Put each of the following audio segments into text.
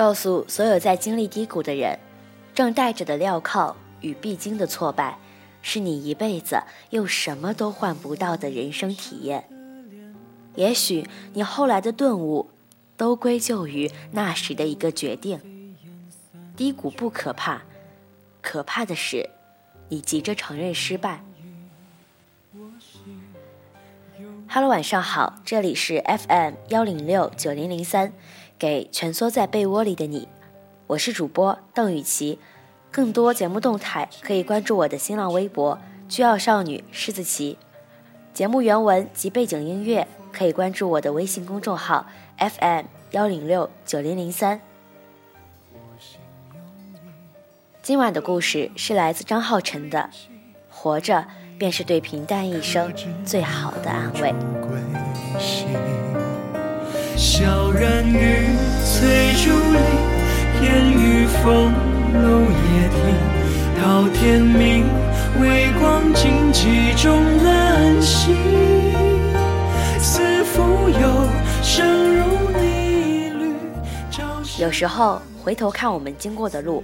告诉所有在经历低谷的人，正带着的镣铐与必经的挫败，是你一辈子又什么都换不到的人生体验。也许你后来的顿悟，都归咎于那时的一个决定。低谷不可怕，可怕的是，你急着承认失败。Hello，晚上好，这里是 FM 幺零六九零零三，给蜷缩在被窝里的你，我是主播邓雨琪。更多节目动态可以关注我的新浪微博“居傲少女狮子琪”。节目原文及背景音乐可以关注我的微信公众号 FM 幺零六九零零三。今晚的故事是来自张浩晨的《活着》。便是对平淡一生最好的安慰。小人雨翠竹林，烟雨风露叶亭。到天明，微光荆棘中冷醒。似蜉蝣，声如逆旅。有时候回头看我们经过的路，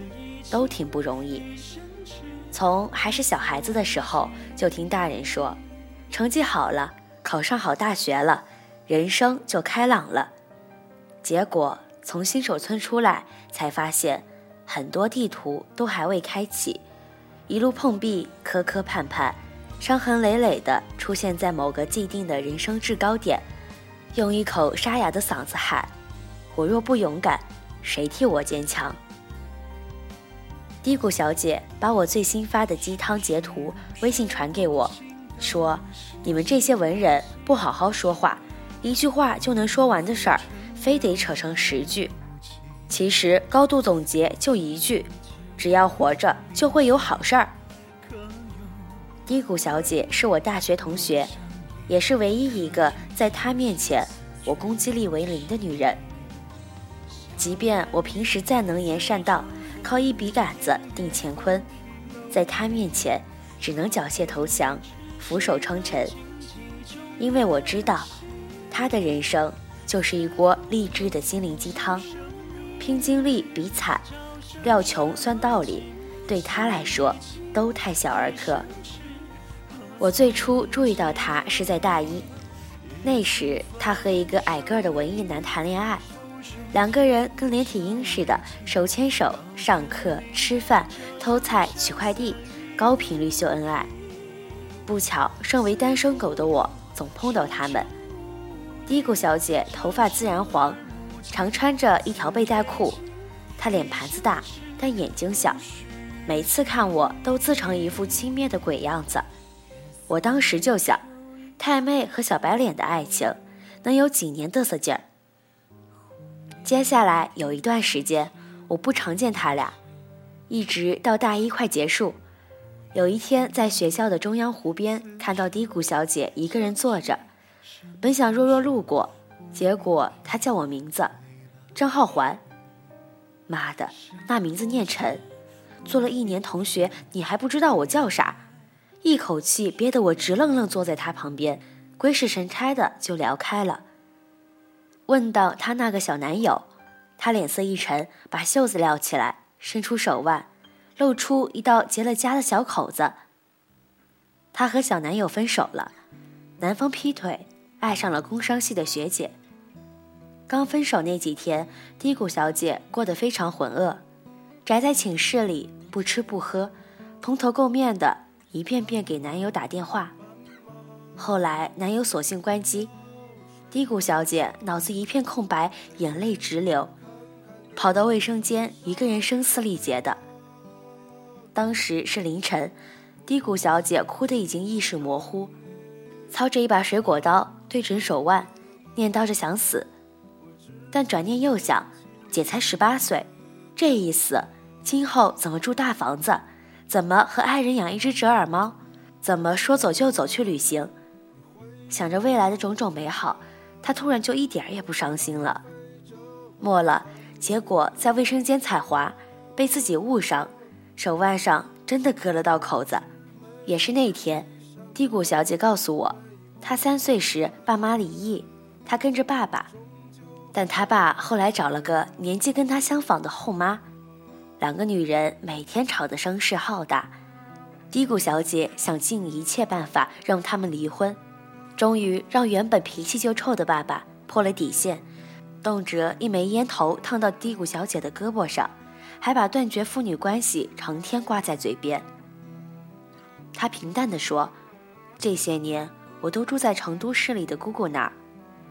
都挺不容易。从还是小孩子的时候，就听大人说，成绩好了，考上好大学了，人生就开朗了。结果从新手村出来，才发现很多地图都还未开启，一路碰壁，磕磕绊绊，伤痕累累的出现在某个既定的人生制高点，用一口沙哑的嗓子喊：“我若不勇敢，谁替我坚强？”低谷小姐把我最新发的鸡汤截图微信传给我，说：“你们这些文人不好好说话，一句话就能说完的事儿，非得扯成十句。其实高度总结就一句：只要活着，就会有好事儿。”低谷小姐是我大学同学，也是唯一一个在她面前我攻击力为零的女人。即便我平时再能言善道。靠一笔杆子定乾坤，在她面前只能缴械投降，俯首称臣。因为我知道，他的人生就是一锅励志的心灵鸡汤，拼经历比惨，料穷算道理，对他来说都太小儿科。我最初注意到他是在大一，那时他和一个矮个的文艺男谈恋爱。两个人跟连体婴似的，手牵手上课、吃饭、偷菜、取快递，高频率秀恩爱。不巧，身为单身狗的我总碰到他们。低谷小姐头发自然黄，常穿着一条背带裤。她脸盘子大，但眼睛小，每次看我都自成一副轻蔑的鬼样子。我当时就想，太妹和小白脸的爱情，能有几年嘚瑟劲儿？接下来有一段时间，我不常见他俩，一直到大一快结束。有一天在学校的中央湖边，看到低谷小姐一个人坐着，本想弱弱路过，结果他叫我名字，张浩环。妈的，那名字念沉，做了一年同学，你还不知道我叫啥？一口气憋得我直愣愣坐在他旁边，鬼使神差的就聊开了。问到她那个小男友，她脸色一沉，把袖子撩起来，伸出手腕，露出一道结了痂的小口子。她和小男友分手了，男方劈腿，爱上了工商系的学姐。刚分手那几天，低谷小姐过得非常浑噩，宅在寝室里不吃不喝，蓬头垢面的，一遍遍给男友打电话。后来男友索性关机。低谷小姐脑子一片空白，眼泪直流，跑到卫生间，一个人声嘶力竭的。当时是凌晨，低谷小姐哭得已经意识模糊，操着一把水果刀对准手腕，念叨着想死。但转念又想，姐才十八岁，这一死，今后怎么住大房子？怎么和爱人养一只折耳猫？怎么说走就走去旅行？想着未来的种种美好。他突然就一点也不伤心了，末了，结果在卫生间踩滑，被自己误伤，手腕上真的割了道口子。也是那天，低谷小姐告诉我，他三岁时爸妈离异，他跟着爸爸。但他爸后来找了个年纪跟他相仿的后妈，两个女人每天吵得声势浩大。低谷小姐想尽一切办法让他们离婚，终于让原本脾气就臭的爸爸破了底线，动辄一枚烟头烫到低谷小姐的胳膊上，还把断绝父女关系成天挂在嘴边。他平淡地说：“这些年我都住在成都市里的姑姑那儿，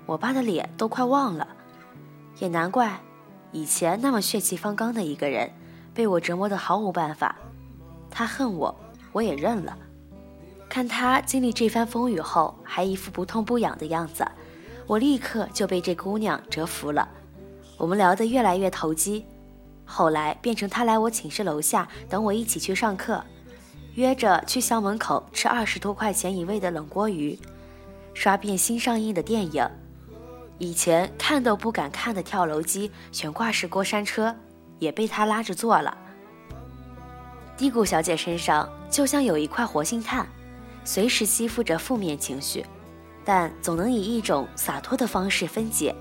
我爸的脸都快忘了。”也难怪，以前那么血气方刚的一个人，被我折磨得毫无办法。他恨我，我也认了。看他经历这番风雨后，还一副不痛不痒的样子，我立刻就被这姑娘折服了。我们聊得越来越投机，后来变成他来我寝室楼下等我一起去上课，约着去校门口吃二十多块钱一位的冷锅鱼，刷遍新上映的电影。以前看都不敢看的跳楼机、悬挂式过山车，也被他拉着坐了。低谷小姐身上就像有一块活性炭，随时吸附着负面情绪，但总能以一种洒脱的方式分解。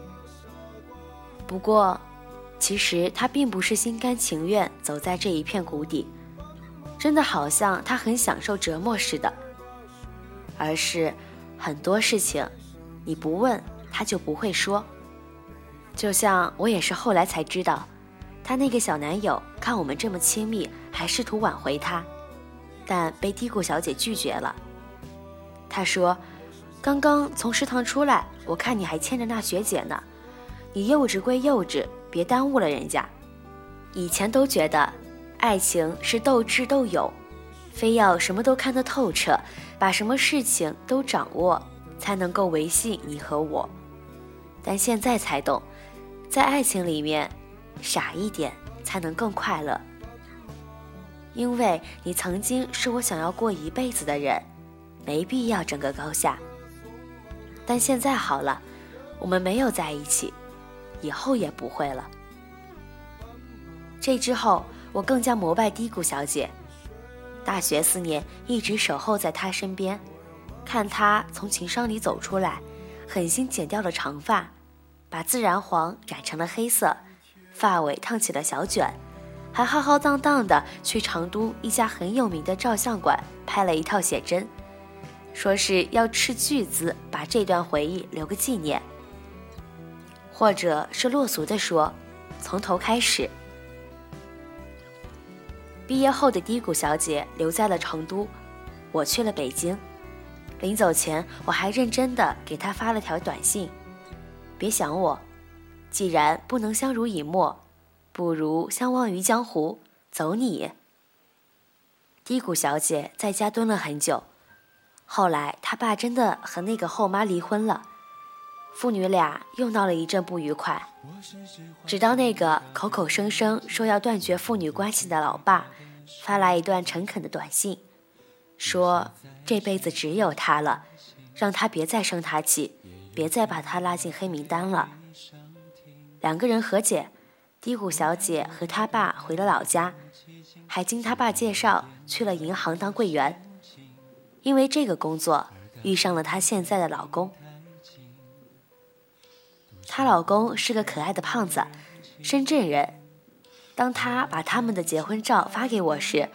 不过，其实她并不是心甘情愿走在这一片谷底，真的好像她很享受折磨似的，而是很多事情，你不问。他就不会说，就像我也是后来才知道，他那个小男友看我们这么亲密，还试图挽回她，但被低谷小姐拒绝了。他说：“刚刚从食堂出来，我看你还牵着那学姐呢，你幼稚归幼稚，别耽误了人家。以前都觉得，爱情是斗智斗勇，非要什么都看得透彻，把什么事情都掌握，才能够维系你和我。”但现在才懂，在爱情里面，傻一点才能更快乐。因为你曾经是我想要过一辈子的人，没必要争个高下。但现在好了，我们没有在一起，以后也不会了。这之后，我更加膜拜低谷小姐。大学四年一直守候在她身边，看她从情伤里走出来。狠心剪掉了长发，把自然黄染成了黑色，发尾烫起了小卷，还浩浩荡荡的去成都一家很有名的照相馆拍了一套写真，说是要斥巨资把这段回忆留个纪念，或者是落俗的说，从头开始。毕业后的低谷小姐留在了成都，我去了北京。临走前，我还认真的给她发了条短信：“别想我，既然不能相濡以沫，不如相忘于江湖，走你。”低谷小姐在家蹲了很久，后来她爸真的和那个后妈离婚了，父女俩又闹了一阵不愉快，直到那个口口声声说要断绝父女关系的老爸，发来一段诚恳的短信。说这辈子只有他了，让他别再生他气，别再把他拉进黑名单了。两个人和解，低谷小姐和他爸回了老家，还经他爸介绍去了银行当柜员。因为这个工作，遇上了她现在的老公。她老公是个可爱的胖子，深圳人。当他把他们的结婚照发给我时，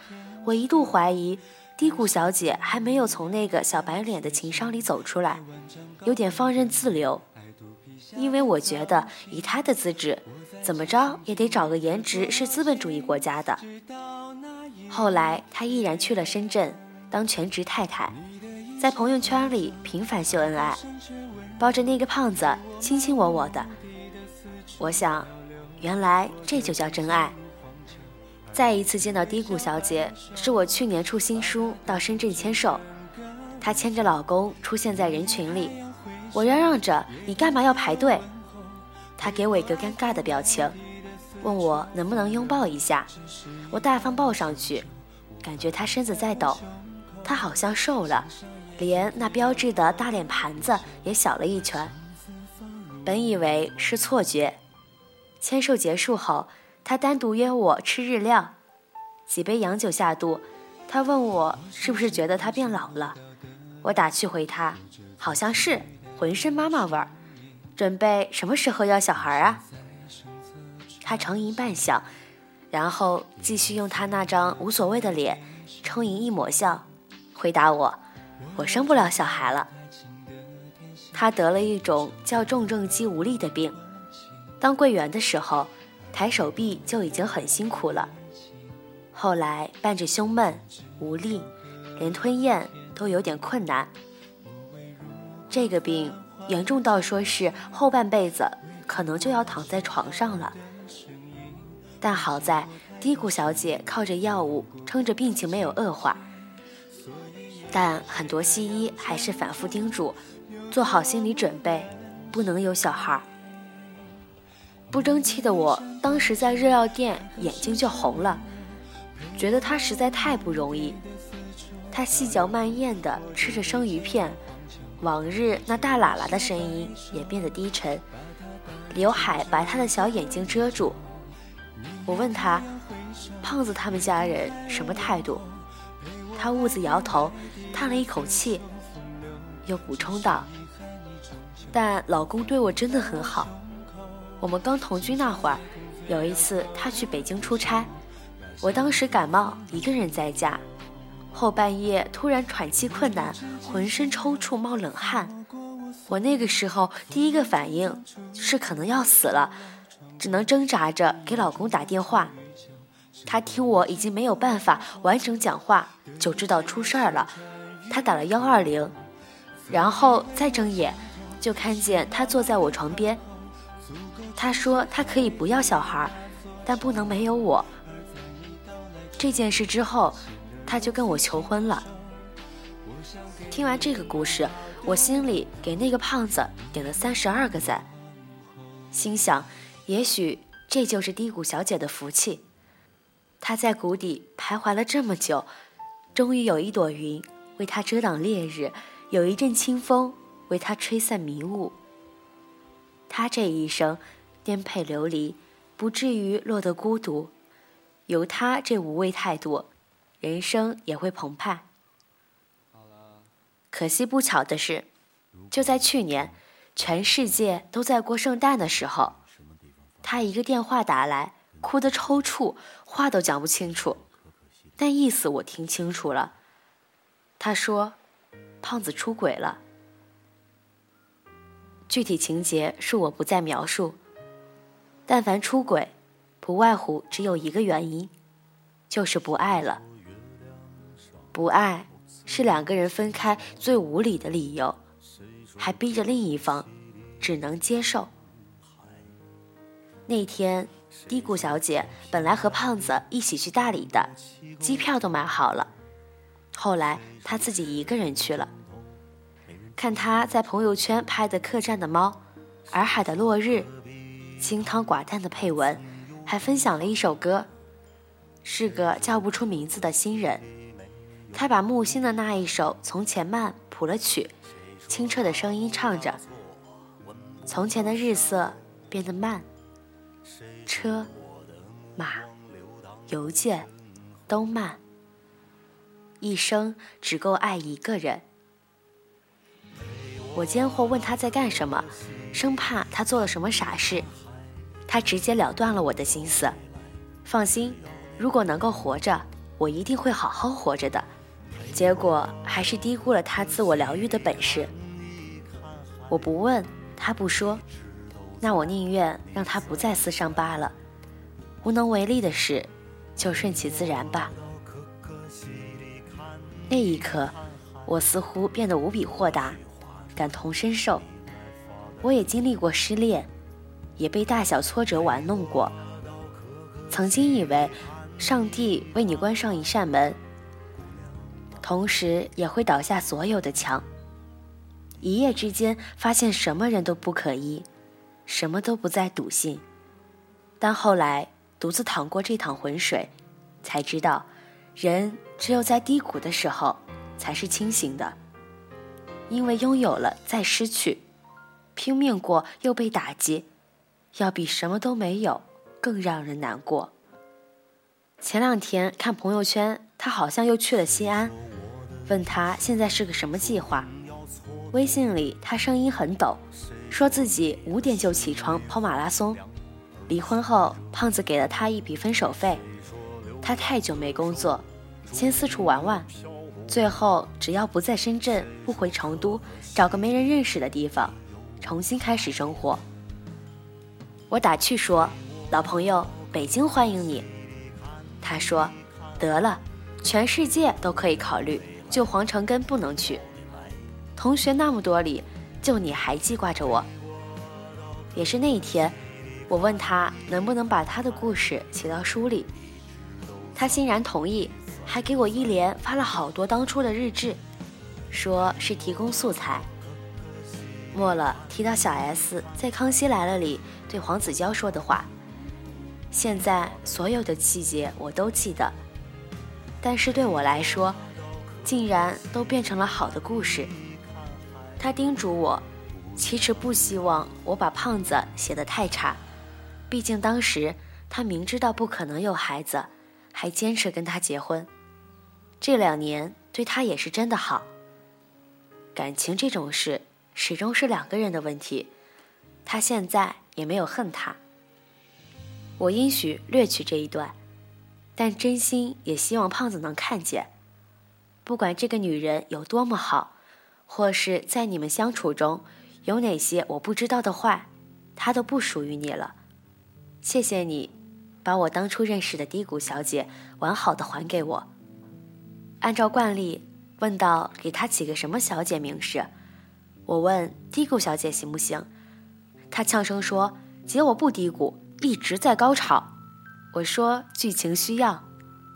我一度怀疑。低谷小姐还没有从那个小白脸的情伤里走出来，有点放任自流。因为我觉得以她的资质，怎么着也得找个颜值是资本主义国家的。后来她毅然去了深圳当全职太太，在朋友圈里频繁秀恩爱，抱着那个胖子卿卿我我的。我想，原来这就叫真爱。再一次见到低谷小姐，是我去年出新书到深圳签售，她牵着老公出现在人群里，我嚷嚷着你干嘛要排队？她给我一个尴尬的表情，问我能不能拥抱一下，我大方抱上去，感觉她身子在抖，她好像瘦了，连那标志的大脸盘子也小了一圈。本以为是错觉，签售结束后。他单独约我吃日料，几杯洋酒下肚，他问我是不是觉得他变老了，我打趣回他，好像是，浑身妈妈味儿，准备什么时候要小孩啊？他沉吟半晌，然后继续用他那张无所谓的脸充盈一抹笑，回答我：“我生不了小孩了。”他得了一种叫重症肌无力的病，当柜员的时候，抬手臂就已经很辛苦了，后来伴着胸闷无力，连吞咽都有点困难。这个病严重到说是后半辈子可能就要躺在床上了。但好在低谷小姐靠着药物撑着病情没有恶化，但很多西医还是反复叮嘱。做好心理准备，不能有小孩。不争气的我，当时在日料店眼睛就红了，觉得他实在太不容易。他细嚼慢咽地吃着生鱼片，往日那大喇喇的声音也变得低沉，刘海把他的小眼睛遮住。我问他：“胖子他们家人什么态度？”他兀自摇头，叹了一口气，又补充道。但老公对我真的很好。我们刚同居那会儿，有一次他去北京出差，我当时感冒，一个人在家，后半夜突然喘气困难，浑身抽搐冒冷汗。我那个时候第一个反应是可能要死了，只能挣扎着给老公打电话。他听我已经没有办法完整讲话，就知道出事儿了。他打了幺二零，然后再睁眼。就看见他坐在我床边。他说他可以不要小孩，但不能没有我。这件事之后，他就跟我求婚了。听完这个故事，我心里给那个胖子点了三十二个赞，心想，也许这就是低谷小姐的福气。她在谷底徘徊了这么久，终于有一朵云为他遮挡烈日，有一阵清风。为他吹散迷雾。他这一生颠沛流离，不至于落得孤独。有他这无畏态度，人生也会澎湃。可惜不巧的是，就在去年，全世界都在过圣诞的时候，他一个电话打来，哭得抽搐，话都讲不清楚，但意思我听清楚了。他说：“胖子出轨了。”具体情节恕我不再描述。但凡出轨，不外乎只有一个原因，就是不爱了。不爱是两个人分开最无理的理由，还逼着另一方只能接受。那天，低谷小姐本来和胖子一起去大理的，机票都买好了，后来她自己一个人去了。看她在朋友圈拍的客栈的猫，洱海的落日，清汤寡淡的配文，还分享了一首歌，是个叫不出名字的新人。他把木心的那一首《从前慢》谱了曲，清澈的声音唱着：“从前的日色变得慢，车、马、邮件都慢，一生只够爱一个人。”我间或问他在干什么，生怕他做了什么傻事。他直截了断了我的心思。放心，如果能够活着，我一定会好好活着的。结果还是低估了他自我疗愈的本事。我不问，他不说，那我宁愿让他不再撕伤疤了。无能为力的事，就顺其自然吧。那一刻，我似乎变得无比豁达。感同身受，我也经历过失恋，也被大小挫折玩弄过。曾经以为上帝为你关上一扇门，同时也会倒下所有的墙。一夜之间发现什么人都不可依，什么都不再笃信。但后来独自淌过这趟浑水，才知道，人只有在低谷的时候才是清醒的。因为拥有了再失去，拼命过又被打击，要比什么都没有更让人难过。前两天看朋友圈，他好像又去了西安，问他现在是个什么计划。微信里他声音很抖，说自己五点就起床跑马拉松。离婚后，胖子给了他一笔分手费。他太久没工作，先四处玩玩，最后只要不在深圳，不回成都，找个没人认识的地方，重新开始生活。我打趣说：“老朋友，北京欢迎你。”他说：“得了，全世界都可以考虑，就黄城根不能去。同学那么多里，就你还记挂着我。”也是那一天，我问他能不能把他的故事写到书里。他欣然同意，还给我一连发了好多当初的日志，说是提供素材。末了提到小 S 在《康熙来了》里对黄子佼说的话，现在所有的细节我都记得，但是对我来说，竟然都变成了好的故事。他叮嘱我，其实不希望我把胖子写得太差，毕竟当时他明知道不可能有孩子。还坚持跟他结婚，这两年对他也是真的好。感情这种事始终是两个人的问题，他现在也没有恨他。我应许略去这一段，但真心也希望胖子能看见，不管这个女人有多么好，或是在你们相处中有哪些我不知道的坏，他都不属于你了。谢谢你。把我当初认识的低谷小姐完好的还给我。按照惯例，问到给她起个什么小姐名时，我问低谷小姐行不行？她呛声说：“姐我不低谷，一直在高潮。”我说剧情需要，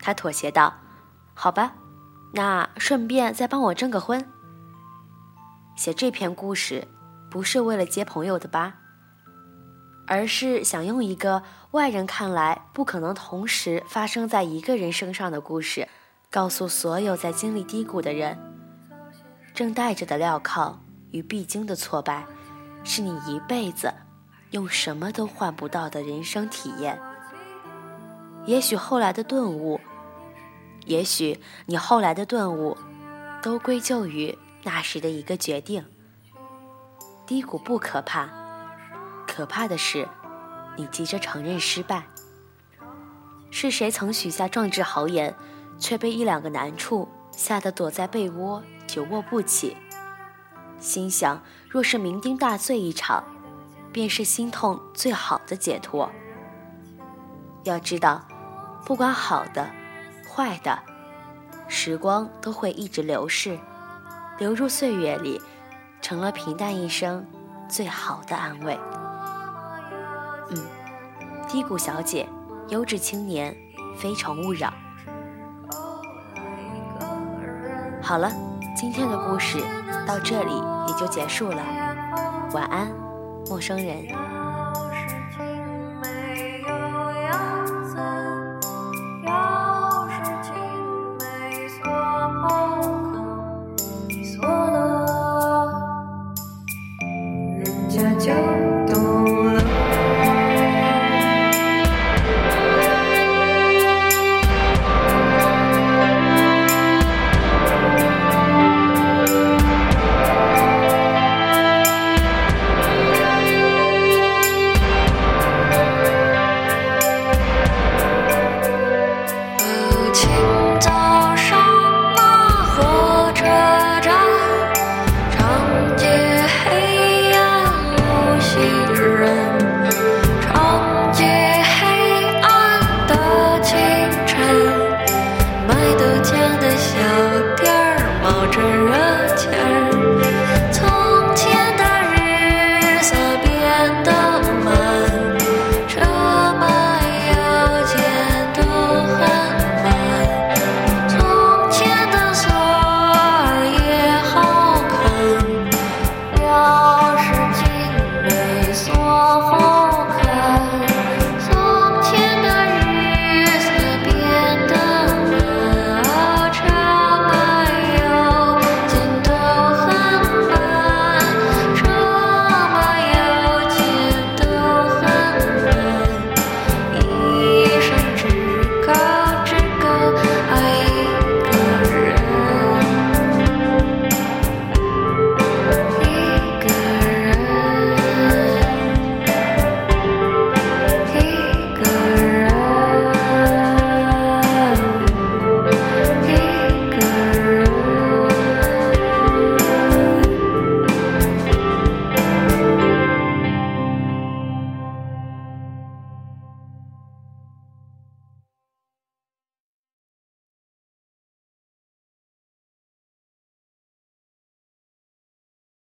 她妥协道：“好吧，那顺便再帮我征个婚。”写这篇故事，不是为了接朋友的吧？而是想用一个外人看来不可能同时发生在一个人身上的故事，告诉所有在经历低谷的人：正带着的镣铐与必经的挫败，是你一辈子用什么都换不到的人生体验。也许后来的顿悟，也许你后来的顿悟，都归咎于那时的一个决定。低谷不可怕。可怕的是，你急着承认失败。是谁曾许下壮志豪言，却被一两个难处吓得躲在被窝久卧不起？心想，若是酩酊大醉一场，便是心痛最好的解脱。要知道，不管好的、坏的，时光都会一直流逝，流入岁月里，成了平淡一生最好的安慰。嗯，低谷小姐，优质青年，非诚勿扰。好了，今天的故事到这里也就结束了。晚安，陌生人。